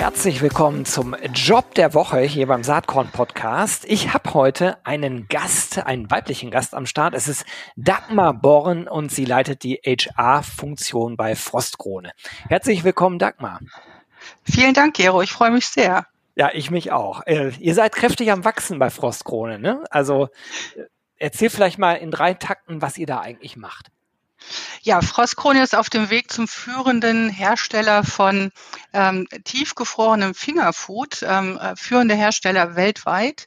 Herzlich willkommen zum Job der Woche hier beim Saatkorn Podcast. Ich habe heute einen Gast, einen weiblichen Gast am Start. Es ist Dagmar Born und sie leitet die HR-Funktion bei Frostkrone. Herzlich willkommen, Dagmar. Vielen Dank, Gero. Ich freue mich sehr. Ja, ich mich auch. Äh, ihr seid kräftig am Wachsen bei Frostkrone, ne? Also äh, erzähl vielleicht mal in drei Takten, was ihr da eigentlich macht. Ja, Frostkrone ist auf dem Weg zum führenden Hersteller von ähm, tiefgefrorenem Fingerfood, ähm, äh, führende Hersteller weltweit.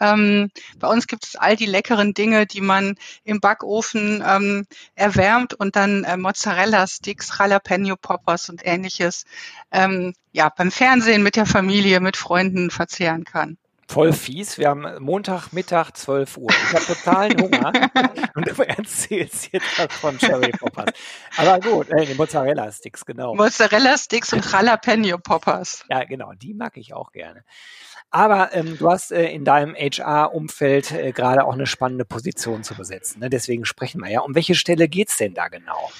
Ähm, bei uns gibt es all die leckeren Dinge, die man im Backofen ähm, erwärmt und dann äh, Mozzarella-Sticks, Jalapeno-Poppers und ähnliches ähm, ja, beim Fernsehen mit der Familie, mit Freunden verzehren kann voll fies. Wir haben Montag, Mittag, 12 Uhr. Ich habe totalen Hunger und du erzählst jetzt was von Cherry Poppers. Aber gut, äh, die Mozzarella Sticks, genau. Mozzarella Sticks und Jalapeno Poppers. Ja, genau, die mag ich auch gerne. Aber ähm, du hast äh, in deinem HR-Umfeld äh, gerade auch eine spannende Position zu besetzen. Ne? Deswegen sprechen wir ja. Um welche Stelle geht's denn da genau?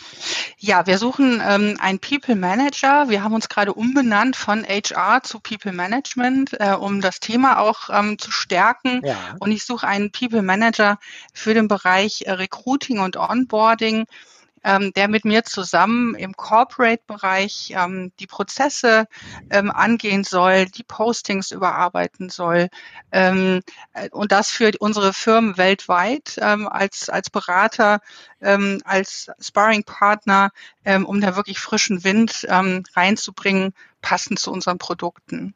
Ja, wir suchen ähm, einen People Manager. Wir haben uns gerade umbenannt von HR zu People Management, äh, um das Thema auch ähm, zu stärken. Ja. Und ich suche einen People Manager für den Bereich äh, Recruiting und Onboarding ähm, der mit mir zusammen im Corporate-Bereich ähm, die Prozesse ähm, angehen soll, die Postings überarbeiten soll ähm, äh, und das für unsere Firmen weltweit ähm, als, als Berater, ähm, als Sparring-Partner, ähm, um da wirklich frischen Wind ähm, reinzubringen, passend zu unseren Produkten.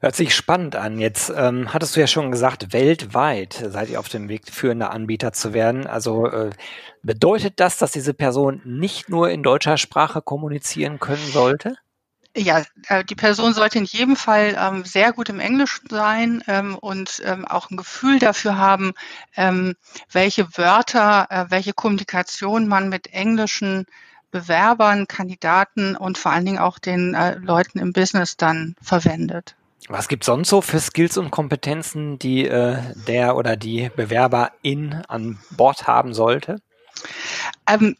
Hört sich spannend an. Jetzt ähm, hattest du ja schon gesagt, weltweit seid ihr auf dem Weg, führender Anbieter zu werden. Also äh, bedeutet das, dass diese Person nicht nur in deutscher Sprache kommunizieren können sollte? Ja, äh, die Person sollte in jedem Fall ähm, sehr gut im Englisch sein ähm, und ähm, auch ein Gefühl dafür haben, ähm, welche Wörter, äh, welche Kommunikation man mit englischen Bewerbern, Kandidaten und vor allen Dingen auch den äh, Leuten im Business dann verwendet. Was gibt sonst so für Skills und Kompetenzen, die äh, der oder die Bewerberin an Bord haben sollte? Ähm,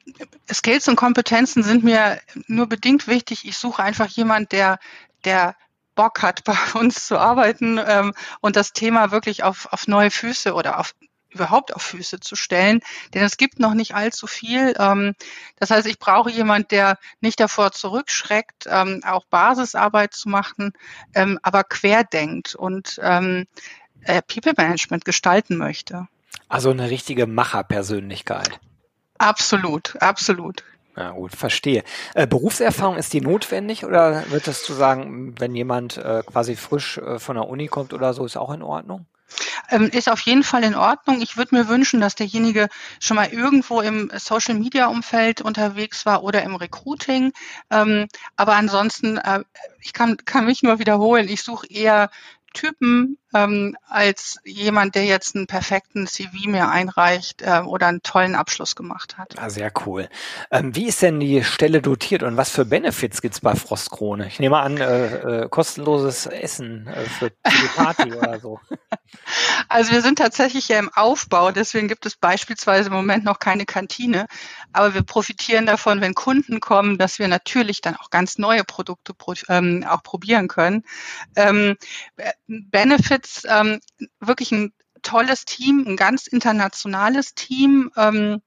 Skills und Kompetenzen sind mir nur bedingt wichtig. Ich suche einfach jemand, der, der Bock hat, bei uns zu arbeiten ähm, und das Thema wirklich auf, auf neue Füße oder auf überhaupt auf Füße zu stellen, denn es gibt noch nicht allzu viel. Ähm, das heißt, ich brauche jemand, der nicht davor zurückschreckt, ähm, auch Basisarbeit zu machen, ähm, aber querdenkt und äh, People Management gestalten möchte. Also eine richtige Macherpersönlichkeit. Absolut, absolut. Ja, gut, verstehe. Äh, Berufserfahrung ist die notwendig oder würdest du sagen, wenn jemand äh, quasi frisch äh, von der Uni kommt oder so, ist auch in Ordnung? Ähm, ist auf jeden Fall in Ordnung. Ich würde mir wünschen, dass derjenige schon mal irgendwo im Social Media Umfeld unterwegs war oder im Recruiting. Ähm, aber ansonsten, äh, ich kann, kann mich nur wiederholen, ich suche eher Typen ähm, als jemand, der jetzt einen perfekten CV mir einreicht äh, oder einen tollen Abschluss gemacht hat. Ah, sehr cool. Ähm, wie ist denn die Stelle dotiert und was für Benefits gibt's bei Frostkrone? Ich nehme an, äh, äh, kostenloses Essen äh, für die Party oder so. Also wir sind tatsächlich ja im Aufbau, deswegen gibt es beispielsweise im Moment noch keine Kantine. Aber wir profitieren davon, wenn Kunden kommen, dass wir natürlich dann auch ganz neue Produkte pro, ähm, auch probieren können. Ähm, Benefits, ähm, wirklich ein tolles Team, ein ganz internationales Team. Ähm,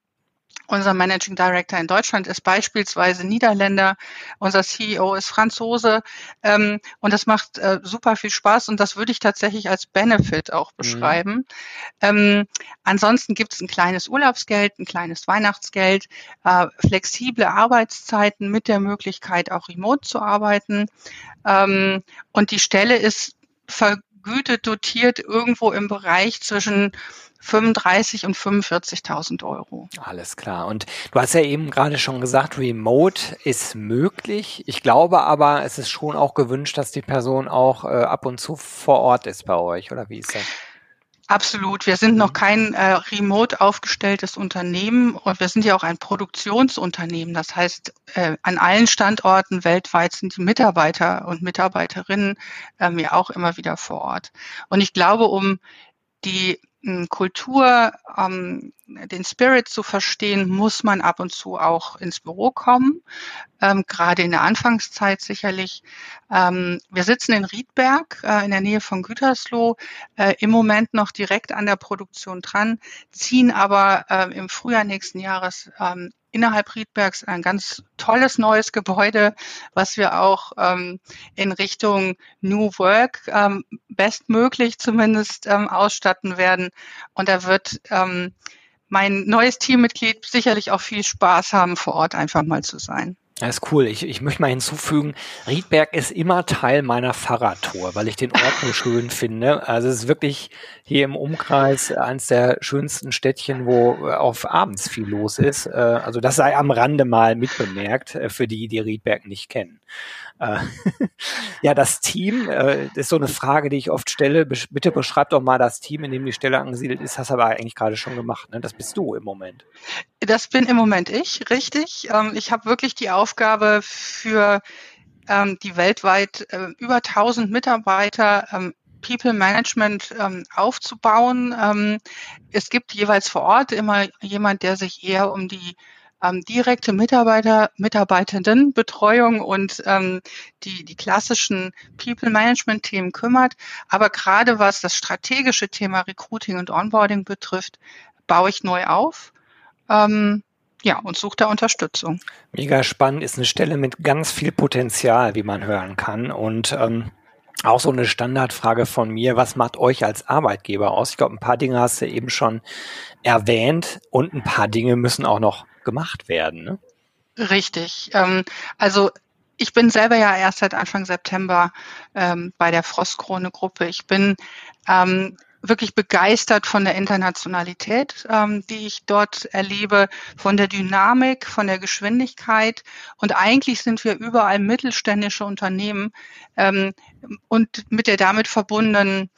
unser Managing Director in Deutschland ist beispielsweise Niederländer, unser CEO ist Franzose ähm, und das macht äh, super viel Spaß und das würde ich tatsächlich als Benefit auch mhm. beschreiben. Mhm. Ähm, ansonsten gibt es ein kleines Urlaubsgeld, ein kleines Weihnachtsgeld, äh, flexible Arbeitszeiten mit der Möglichkeit auch remote zu arbeiten ähm, und die Stelle ist vergütet, dotiert irgendwo im Bereich zwischen 35 und 45.000 Euro. Alles klar. Und du hast ja eben gerade schon gesagt, Remote ist möglich. Ich glaube aber, es ist schon auch gewünscht, dass die Person auch äh, ab und zu vor Ort ist bei euch, oder wie ist das? Absolut. Wir sind noch mhm. kein äh, remote aufgestelltes Unternehmen und wir sind ja auch ein Produktionsunternehmen. Das heißt, äh, an allen Standorten weltweit sind die Mitarbeiter und Mitarbeiterinnen ähm, ja auch immer wieder vor Ort. Und ich glaube, um die Kultur, ähm, den Spirit zu verstehen, muss man ab und zu auch ins Büro kommen, ähm, gerade in der Anfangszeit sicherlich. Ähm, wir sitzen in Riedberg äh, in der Nähe von Gütersloh, äh, im Moment noch direkt an der Produktion dran, ziehen aber äh, im Frühjahr nächsten Jahres ähm, innerhalb Riedbergs ein ganz tolles neues Gebäude, was wir auch ähm, in Richtung New Work ähm, bestmöglich zumindest ähm, ausstatten werden. Und da wird ähm, mein neues Teammitglied sicherlich auch viel Spaß haben, vor Ort einfach mal zu sein. Das ist cool. Ich, ich möchte mal hinzufügen, Riedberg ist immer Teil meiner Fahrradtour, weil ich den Ort so schön finde. Also es ist wirklich hier im Umkreis eines der schönsten Städtchen, wo auf abends viel los ist. Äh, also das sei am Rande mal mitbemerkt, äh, für die, die Riedberg nicht kennen. Äh, ja, das Team, das ist so eine Frage, die ich oft stelle. Bitte beschreib doch mal das Team, in dem die Stelle angesiedelt ist. Hast aber eigentlich gerade schon gemacht. Ne? Das bist du im Moment. Das bin im Moment ich, richtig. Ähm, ich habe wirklich die Aufgabe für ähm, die weltweit äh, über 1000 Mitarbeiter ähm, People Management aufzubauen. es gibt jeweils vor Ort immer jemand, der sich eher um die ähm, direkte Mitarbeiter, Mitarbeitendenbetreuung und ähm, die, die klassischen People-Management-Themen kümmert. Aber gerade was das strategische Thema Recruiting und Onboarding betrifft, baue ich neu auf. Ähm, ja, und suche da Unterstützung. Mega spannend, ist eine Stelle mit ganz viel Potenzial, wie man hören kann. Und ähm, auch so eine Standardfrage von mir, was macht euch als Arbeitgeber aus? Ich glaube, ein paar Dinge hast du eben schon erwähnt und ein paar Dinge müssen auch noch gemacht werden. Ne? Richtig. Ähm, also ich bin selber ja erst seit Anfang September ähm, bei der Frostkrone-Gruppe. Ich bin ähm, wirklich begeistert von der Internationalität, ähm, die ich dort erlebe, von der Dynamik, von der Geschwindigkeit. Und eigentlich sind wir überall mittelständische Unternehmen ähm, und mit der damit verbundenen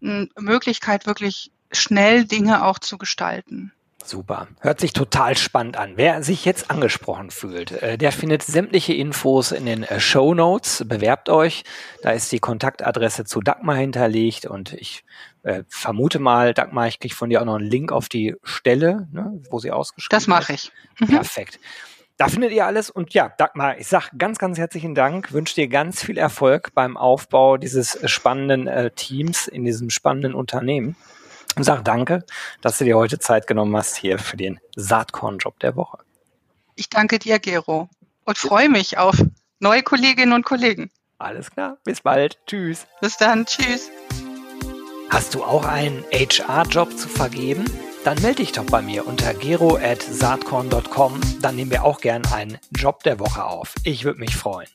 Möglichkeit, wirklich schnell Dinge auch zu gestalten. Super. Hört sich total spannend an. Wer sich jetzt angesprochen fühlt, äh, der findet sämtliche Infos in den äh, Show Notes. Bewerbt euch. Da ist die Kontaktadresse zu Dagmar hinterlegt und ich äh, vermute mal, Dagmar, ich kriege von dir auch noch einen Link auf die Stelle, ne, wo sie ausgeschrieben Das mache ich. Mhm. Perfekt. Da findet ihr alles und ja, Dagmar, ich sag ganz, ganz herzlichen Dank, wünsche dir ganz viel Erfolg beim Aufbau dieses spannenden äh, Teams in diesem spannenden Unternehmen und sage danke, dass du dir heute Zeit genommen hast hier für den Saatkorn-Job der Woche. Ich danke dir, Gero, und freue mich auf neue Kolleginnen und Kollegen. Alles klar, bis bald. Tschüss. Bis dann, tschüss. Hast du auch einen HR-Job zu vergeben? Dann melde dich doch bei mir unter gero.saatkorn.com. Dann nehmen wir auch gern einen Job der Woche auf. Ich würde mich freuen.